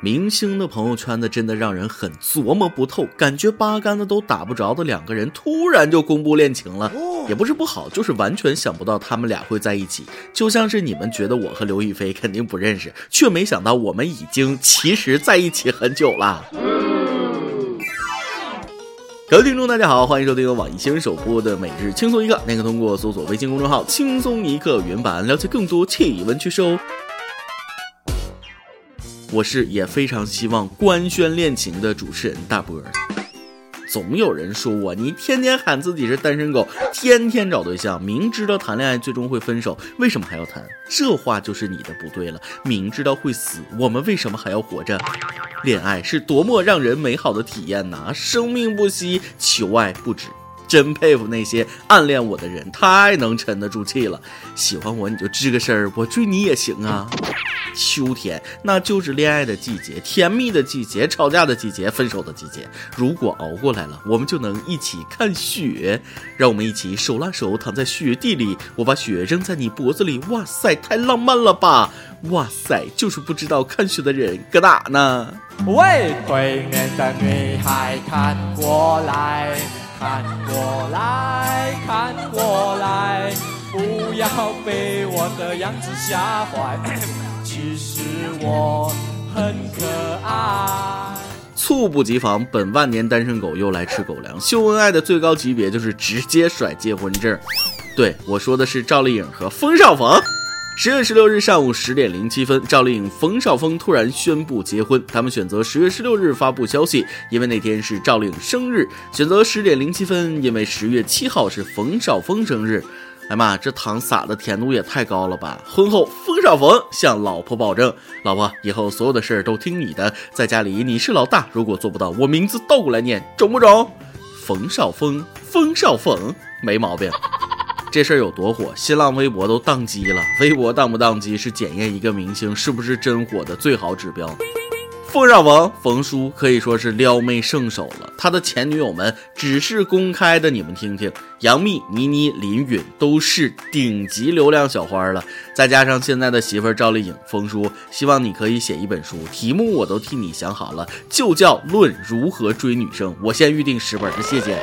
明星的朋友圈子，真的让人很琢磨不透，感觉八竿子都打不着的两个人，突然就公布恋情了，也不是不好，就是完全想不到他们俩会在一起，就像是你们觉得我和刘亦菲肯定不认识，却没想到我们已经其实在一起很久了。各位听众，大家好，欢迎收听由网易新闻首播的《每日轻松一刻》，那个通过搜索微信公众号“轻松一刻”原版了解更多气温趣事哦。我是也非常希望官宣恋情的主持人大波。总有人说我，你天天喊自己是单身狗，天天找对象，明知道谈恋爱最终会分手，为什么还要谈？这话就是你的不对了。明知道会死，我们为什么还要活着？恋爱是多么让人美好的体验呐！生命不息，求爱不止。真佩服那些暗恋我的人，太能沉得住气了。喜欢我你就吱个声儿，我追你也行啊。秋天那就是恋爱的季节，甜蜜的季节，吵架的季节，分手的季节。如果熬过来了，我们就能一起看雪。让我们一起手拉手躺在雪地里，我把雪扔在你脖子里。哇塞，太浪漫了吧！哇塞，就是不知道看雪的人搁哪呢？喂，对面的女孩看过来。看过来看过来，不要被我的样子吓坏。其实我很可爱。猝不及防，本万年单身狗又来吃狗粮。秀恩爱的最高级别就是直接甩结婚证。对我说的是赵丽颖和冯绍峰。十月十六日上午十点零七分，赵丽颖、冯绍峰突然宣布结婚。他们选择十月十六日发布消息，因为那天是赵丽颖生日；选择十点零七分，因为十月七号是冯绍峰生日。哎妈，这糖撒的甜度也太高了吧！婚后，冯绍峰向老婆保证：“老婆，以后所有的事儿都听你的，在家里你是老大。如果做不到，我名字倒过来念，中不中？”冯绍峰，冯绍峰，没毛病。这事儿有多火，新浪微博都宕机了。微博宕不宕机是检验一个明星是不是真火的最好指标。冯绍峰，冯叔可以说是撩妹圣手了。他的前女友们只是公开的，你们听听，杨幂、倪妮、林允都是顶级流量小花了。再加上现在的媳妇赵丽颖，冯叔希望你可以写一本书，题目我都替你想好了，就叫《论如何追女生》。我先预定十本，谢谢。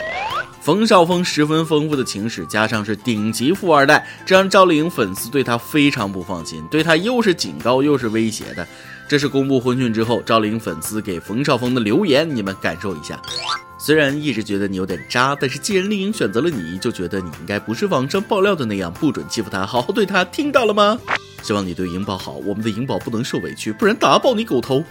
冯绍峰十分丰富的情史，加上是顶级富二代，这让赵丽颖粉丝对他非常不放心，对他又是警告又是威胁的。这是公布婚讯之后，赵丽颖粉丝给冯绍峰的留言，你们感受一下。虽然一直觉得你有点渣，但是既然丽颖选择了你，就觉得你应该不是网上爆料的那样，不准欺负她，好好对她，听到了吗？希望你对颖宝好，我们的颖宝不能受委屈，不然打爆你狗头。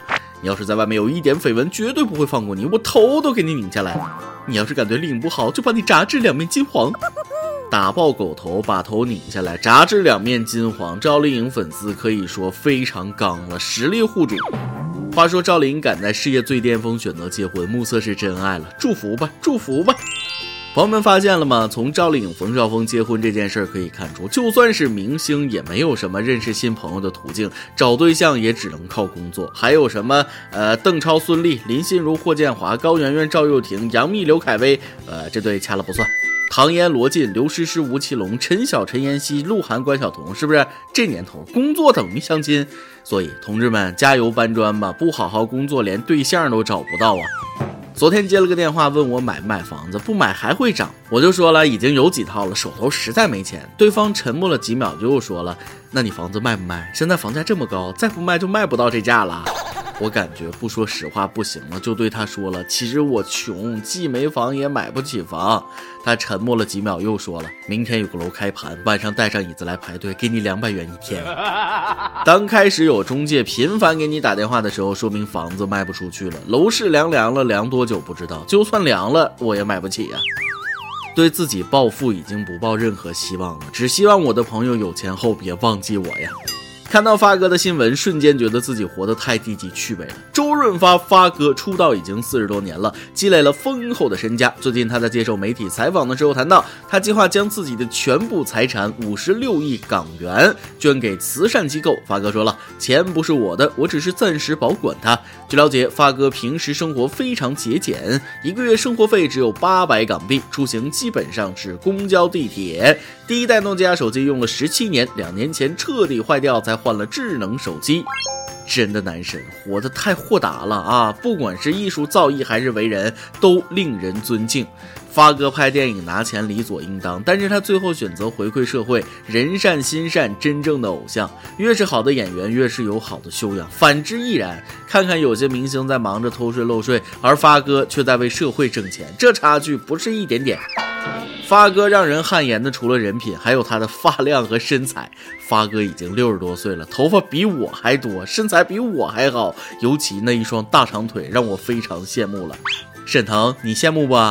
你要是在外面有一点绯闻，绝对不会放过你，我头都给你拧下来。你要是感觉领不好，就把你炸至两面金黄，打爆狗头，把头拧下来，炸至两面金黄。赵丽颖粉丝可以说非常刚了，实力护主。话说赵丽颖赶在事业最巅峰选择结婚，目测是真爱了，祝福吧，祝福吧。朋友们发现了吗？从赵丽颖、冯绍峰结婚这件事儿可以看出，就算是明星，也没有什么认识新朋友的途径，找对象也只能靠工作。还有什么？呃，邓超、孙俪、林心如、霍建华、高圆圆、赵又廷、杨幂、刘恺威，呃，这对掐了不算。唐嫣、罗晋、刘诗诗、吴奇隆、陈晓、陈妍希、鹿晗、关晓彤，是不是？这年头工作等于相亲，所以同志们加油搬砖吧！不好好工作，连对象都找不到啊！昨天接了个电话，问我买不买房子，不买还会涨。我就说了，已经有几套了，手头实在没钱。对方沉默了几秒，就又说了：“那你房子卖不卖？现在房价这么高，再不卖就卖不到这价了。”我感觉不说实话不行了，就对他说了：“其实我穷，既没房也买不起房。”他沉默了几秒，又说了：“明天有个楼开盘，晚上带上椅子来排队，给你两百元一天。”当开始有中介频繁给你打电话的时候，说明房子卖不出去了。楼市凉凉了，凉多久不知道，就算凉了，我也买不起呀。对自己暴富已经不抱任何希望了，只希望我的朋友有钱后别忘记我呀。看到发哥的新闻，瞬间觉得自己活得太低级趣味了。周润发发哥出道已经四十多年了，积累了丰厚的身家。最近他在接受媒体采访的时候谈到，他计划将自己的全部财产五十六亿港元捐给慈善机构。发哥说了，钱不是我的，我只是暂时保管它。据了解，发哥平时生活非常节俭，一个月生活费只有八百港币，出行基本上是公交、地铁。第一代诺基亚手机用了十七年，两年前彻底坏掉才换了智能手机。真的男神，活得太豁达了啊！不管是艺术造诣还是为人，都令人尊敬。发哥拍电影拿钱理所应当，但是他最后选择回馈社会，人善心善，真正的偶像。越是好的演员，越是有好的修养，反之亦然。看看有些明星在忙着偷税漏税，而发哥却在为社会挣钱，这差距不是一点点。发哥让人汗颜的，除了人品，还有他的发量和身材。发哥已经六十多岁了，头发比我还多，身材比我还好，尤其那一双大长腿，让我非常羡慕了。沈腾，你羡慕不？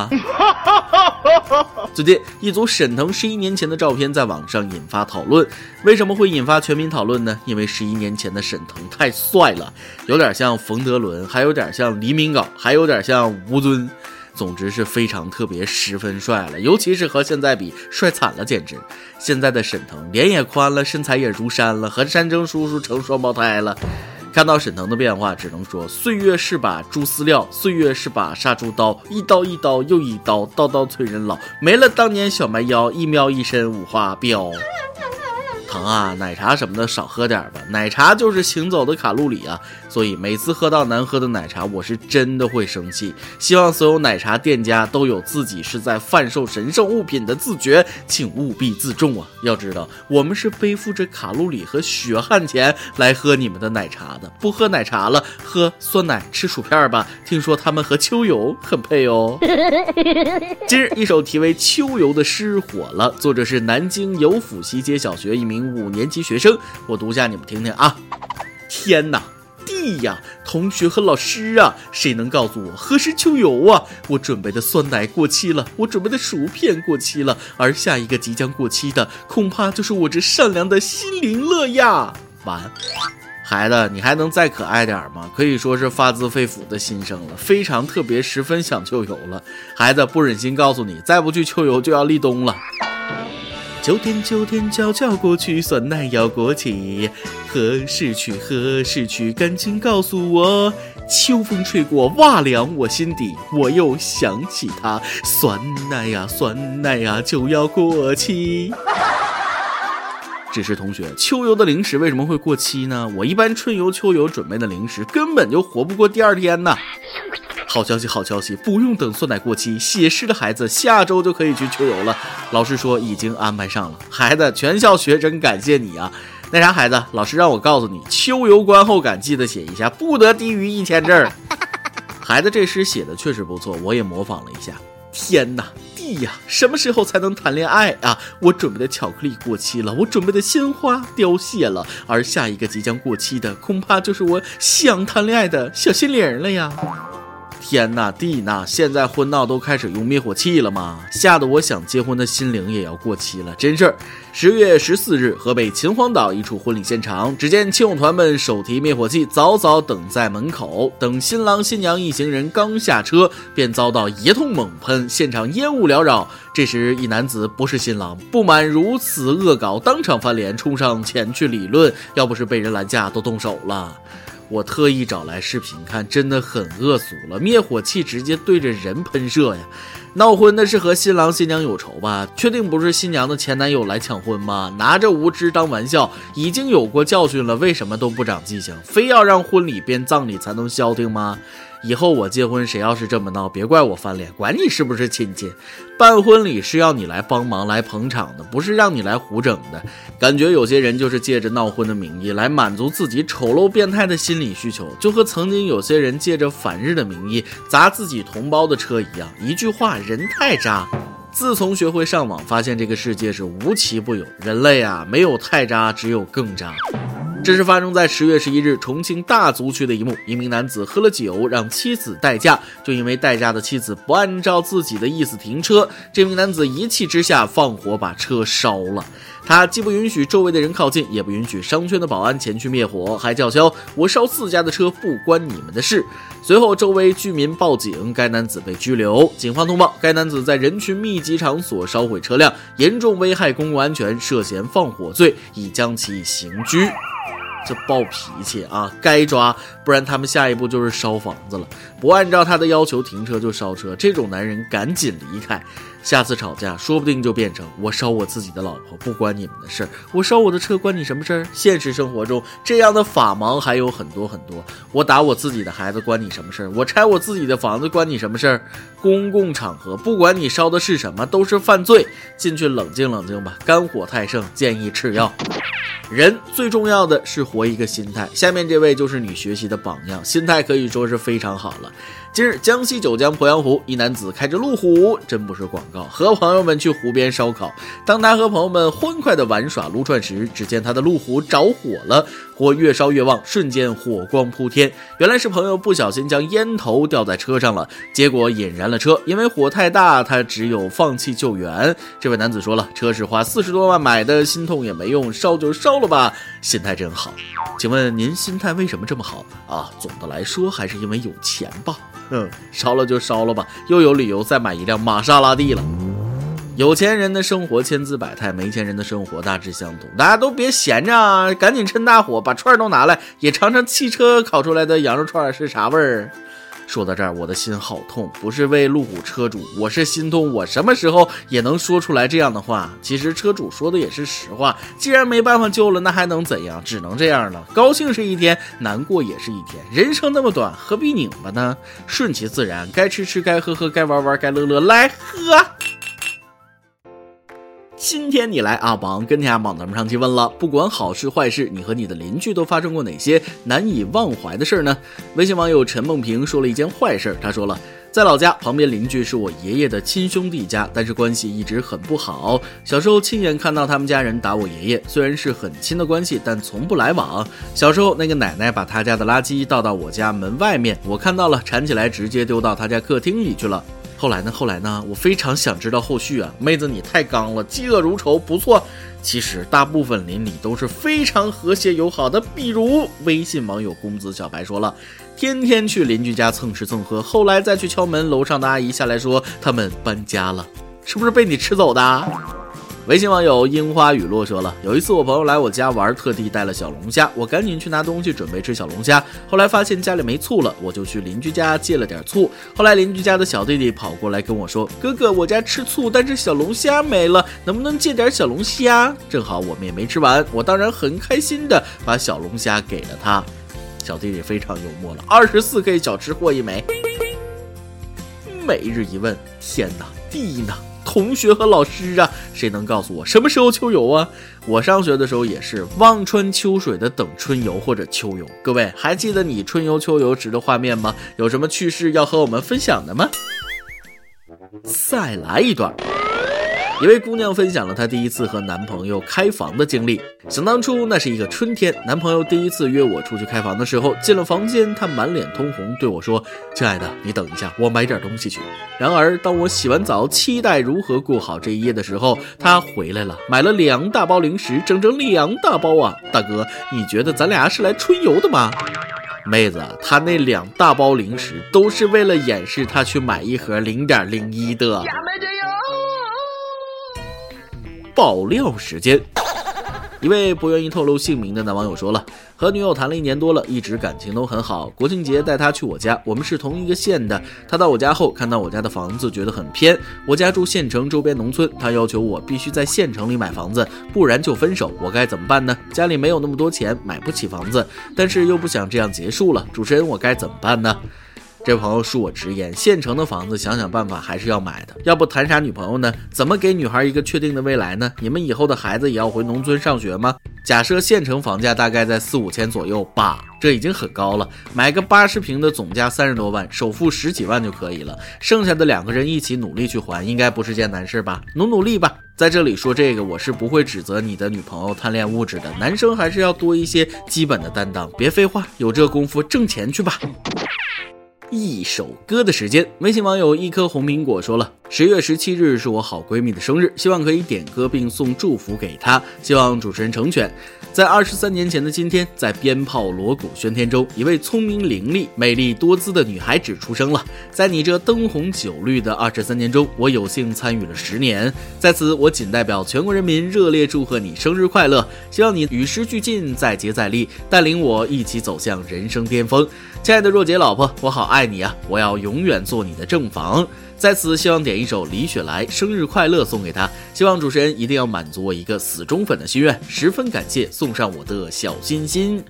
最近一组沈腾十一年前的照片在网上引发讨论，为什么会引发全民讨论呢？因为十一年前的沈腾太帅了，有点像冯德伦，还有点像黎明镐，还有点像吴尊。总之是非常特别，十分帅了，尤其是和现在比，帅惨了，简直。现在的沈腾脸也宽了，身材也如山了，和山珍叔叔成双胞胎了。看到沈腾的变化，只能说岁月是把猪饲料，岁月是把杀猪刀，一刀一刀又一刀，刀刀催人老，没了当年小蛮腰，一喵一身五花膘。疼啊，奶茶什么的少喝点吧，奶茶就是行走的卡路里啊，所以每次喝到难喝的奶茶，我是真的会生气。希望所有奶茶店家都有自己是在贩售神圣物品的自觉，请务必自重啊！要知道，我们是背负着卡路里和血汗钱来喝你们的奶茶的，不喝奶茶了，喝酸奶吃薯片吧，听说他们和秋游很配哦。今日一首题为《秋游》的诗火了，作者是南京游府西街小学一名。五年级学生，我读下你们听听啊！天哪，地呀，同学和老师啊，谁能告诉我何时秋游啊？我准备的酸奶过期了，我准备的薯片过期了，而下一个即将过期的，恐怕就是我这善良的心灵乐呀！完，孩子，你还能再可爱点吗？可以说是发自肺腑的心声了，非常特别，十分想秋游了。孩子不忍心告诉你，再不去秋游就要立冬了。秋天，秋天悄悄过去，酸奶要过期，何时去？何时去？赶紧告诉我。秋风吹过，瓦凉我心底，我又想起他。酸奶呀，酸奶呀，就要过期。只是同学，秋游的零食为什么会过期呢？我一般春游、秋游准备的零食，根本就活不过第二天呢。好消息，好消息！不用等酸奶过期，写诗的孩子下周就可以去秋游了。老师说已经安排上了。孩子，全校学生感谢你啊！那啥，孩子，老师让我告诉你，秋游观后感记得写一下，不得低于一千字。孩子，这诗写的确实不错，我也模仿了一下。天哪，地呀，什么时候才能谈恋爱啊？我准备的巧克力过期了，我准备的鲜花凋谢了，而下一个即将过期的，恐怕就是我想谈恋爱的小心灵了呀。天呐地呐！现在婚闹都开始用灭火器了吗？吓得我想结婚的心灵也要过期了，真事儿。十月十四日，河北秦皇岛一处婚礼现场，只见亲友团们手提灭火器，早早等在门口。等新郎新娘一行人刚下车，便遭到一通猛喷，现场烟雾缭绕。这时，一男子不是新郎，不满如此恶搞，当场翻脸，冲上前去理论。要不是被人拦架，都动手了。我特意找来视频看，真的很恶俗了。灭火器直接对着人喷射呀！闹婚的是和新郎新娘有仇吧？确定不是新娘的前男友来抢婚吗？拿着无知当玩笑，已经有过教训了，为什么都不长记性？非要让婚礼变葬礼才能消停吗？以后我结婚，谁要是这么闹，别怪我翻脸，管你是不是亲戚。办婚礼是要你来帮忙、来捧场的，不是让你来胡整的。感觉有些人就是借着闹婚的名义来满足自己丑陋变态的心理需求，就和曾经有些人借着反日的名义砸自己同胞的车一样。一句话，人太渣。自从学会上网，发现这个世界是无奇不有，人类啊，没有太渣，只有更渣。这是发生在十月十一日重庆大足区的一幕：一名男子喝了酒，让妻子代驾，就因为代驾的妻子不按照自己的意思停车，这名男子一气之下放火把车烧了。他既不允许周围的人靠近，也不允许商圈的保安前去灭火，还叫嚣：“我烧自家的车不关你们的事。”随后，周围居民报警，该男子被拘留。警方通报，该男子在人群密集场所烧毁车辆，严重危害公共安全，涉嫌放火罪，已将其刑拘。这暴脾气啊，该抓，不然他们下一步就是烧房子了。不按照他的要求停车就烧车，这种男人赶紧离开。下次吵架，说不定就变成我烧我自己的老婆，不关你们的事儿；我烧我的车，关你什么事儿？现实生活中，这样的法盲还有很多很多。我打我自己的孩子，关你什么事儿？我拆我自己的房子，关你什么事儿？公共场合，不管你烧的是什么，都是犯罪。进去冷静冷静吧，肝火太盛，建议吃药。人最重要的是活一个心态。下面这位就是你学习的榜样，心态可以说是非常好了。近日，江西九江鄱阳湖一男子开着路虎，真不是广告，和朋友们去湖边烧烤。当他和朋友们欢快地玩耍撸串时，只见他的路虎着火了，火越烧越旺，瞬间火光扑天。原来是朋友不小心将烟头掉在车上了，结果引燃了车。因为火太大，他只有放弃救援。这位男子说了：“车是花四十多万买的，心痛也没用，烧就烧了吧。”心态真好。请问您心态为什么这么好啊？总的来说，还是因为有钱吧。烧了就烧了吧，又有理由再买一辆玛莎拉蒂了。有钱人的生活千姿百态，没钱人的生活大致相同。大家都别闲着啊，赶紧趁大火把串儿都拿来，也尝尝汽车烤出来的羊肉串是啥味儿。说到这儿，我的心好痛，不是为路虎车主，我是心痛。我什么时候也能说出来这样的话？其实车主说的也是实话。既然没办法救了，那还能怎样？只能这样了。高兴是一天，难过也是一天。人生那么短，何必拧巴呢？顺其自然，该吃吃，该喝喝，该玩玩，该乐乐，来喝。今天你来阿榜跟天下榜，咱们上期问了，不管好事坏事，你和你的邻居都发生过哪些难以忘怀的事儿呢？微信网友陈梦平说了一件坏事，他说了，在老家旁边邻居是我爷爷的亲兄弟家，但是关系一直很不好。小时候亲眼看到他们家人打我爷爷，虽然是很亲的关系，但从不来往。小时候那个奶奶把他家的垃圾倒到我家门外面，我看到了，铲起来直接丢到他家客厅里去了。后来呢？后来呢？我非常想知道后续啊！妹子，你太刚了，嫉恶如仇，不错。其实大部分邻里都是非常和谐友好的。比如微信网友公子小白说了，天天去邻居家蹭吃蹭喝，后来再去敲门，楼上的阿姨下来说他们搬家了，是不是被你吃走的？微信网友樱花雨落说了，有一次我朋友来我家玩，特地带了小龙虾，我赶紧去拿东西准备吃小龙虾，后来发现家里没醋了，我就去邻居家借了点醋。后来邻居家的小弟弟跑过来跟我说：“哥哥，我家吃醋，但是小龙虾没了，能不能借点小龙虾？”正好我们也没吃完，我当然很开心的把小龙虾给了他。小弟弟非常幽默了，二十四 K 小吃货一枚。每日一问，天哪，地呢？同学和老师啊，谁能告诉我什么时候秋游啊？我上学的时候也是望穿秋水的等春游或者秋游。各位还记得你春游秋游时的画面吗？有什么趣事要和我们分享的吗？再来一段。一位姑娘分享了她第一次和男朋友开房的经历。想当初，那是一个春天，男朋友第一次约我出去开房的时候，进了房间，他满脸通红，对我说：“亲爱的，你等一下，我买点东西去。”然而，当我洗完澡，期待如何过好这一夜的时候，他回来了，买了两大包零食，整整两大包啊！大哥，你觉得咱俩是来春游的吗？妹子，他那两大包零食都是为了掩饰他去买一盒零点零一的。爆料时间，一位不愿意透露姓名的男网友说了，和女友谈了一年多了，一直感情都很好。国庆节带她去我家，我们是同一个县的。她到我家后，看到我家的房子，觉得很偏。我家住县城周边农村，她要求我必须在县城里买房子，不然就分手。我该怎么办呢？家里没有那么多钱，买不起房子，但是又不想这样结束了。主持人，我该怎么办呢？这朋友恕我直言，县城的房子想想办法还是要买的，要不谈啥女朋友呢？怎么给女孩一个确定的未来呢？你们以后的孩子也要回农村上学吗？假设县城房价大概在四五千左右吧，这已经很高了。买个八十平的总价三十多万，首付十几万就可以了，剩下的两个人一起努力去还，应该不是件难事吧？努努力吧。在这里说这个，我是不会指责你的女朋友贪恋物质的，男生还是要多一些基本的担当。别废话，有这功夫挣钱去吧。一首歌的时间。微信网友一颗红苹果说了，十月十七日是我好闺蜜的生日，希望可以点歌并送祝福给她，希望主持人成全。在二十三年前的今天，在鞭炮锣鼓喧天中，一位聪明伶俐、美丽多姿的女孩子出生了。在你这灯红酒绿的二十三年中，我有幸参与了十年，在此我仅代表全国人民热烈祝贺你生日快乐！希望你与时俱进，再接再厉，带领我一起走向人生巅峰。亲爱的若杰老婆，我好爱你啊！我要永远做你的正房。在此，希望点一首李雪来《生日快乐》送给她，希望主持人一定要满足我一个死忠粉的心愿，十分感谢，送上我的小心心，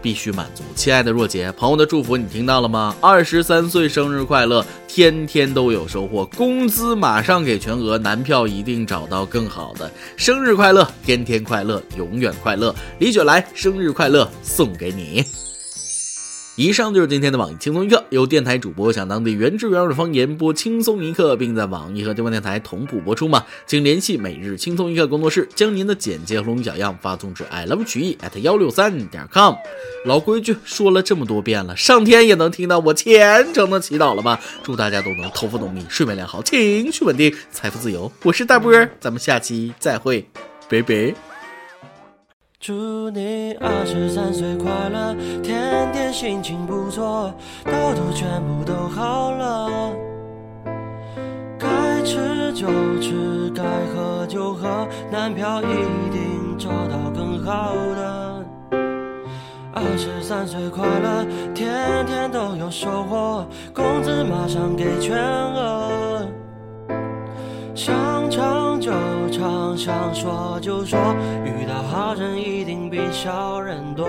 必须满足。亲爱的若姐，朋友的祝福你听到了吗？二十三岁生日快乐，天天都有收获，工资马上给全额，男票一定找到更好的。生日快乐，天天快乐，永远快乐。李雪来，生日快乐，送给你。以上就是今天的网易轻松一刻，由电台主播讲当地原汁原味的方言播轻松一刻，并在网易和地方电台同步播出吗？请联系每日轻松一刻工作室，将您的简介和录音小样发送至 i love 曲艺 at 幺六三点 com。老规矩，说了这么多遍了，上天也能听到我虔诚的祈祷了吧？祝大家都能头发浓密，睡眠良好，情绪稳定，财富自由。我是大波儿，咱们下期再会，拜拜。祝你二十三岁快乐，天天心情不错，痘痘全部都好了。该吃就吃，该喝就喝，男票一定找到更好的。二十三岁快乐，天天都有收获，工资马上给全额。想唱就唱，想说就说，遇到好人一定比小人多。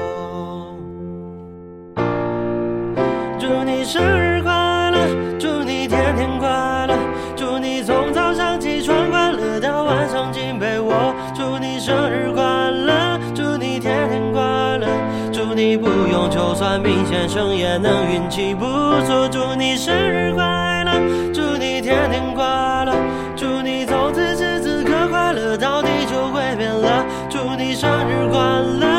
祝你生日快乐，祝你天天快乐，祝你从早上起床快乐到晚上进被窝。祝你生日快乐，祝你天天快乐，祝你不用就算命先生也能运气不错。祝你生日快乐，祝你天天快乐。生日快乐，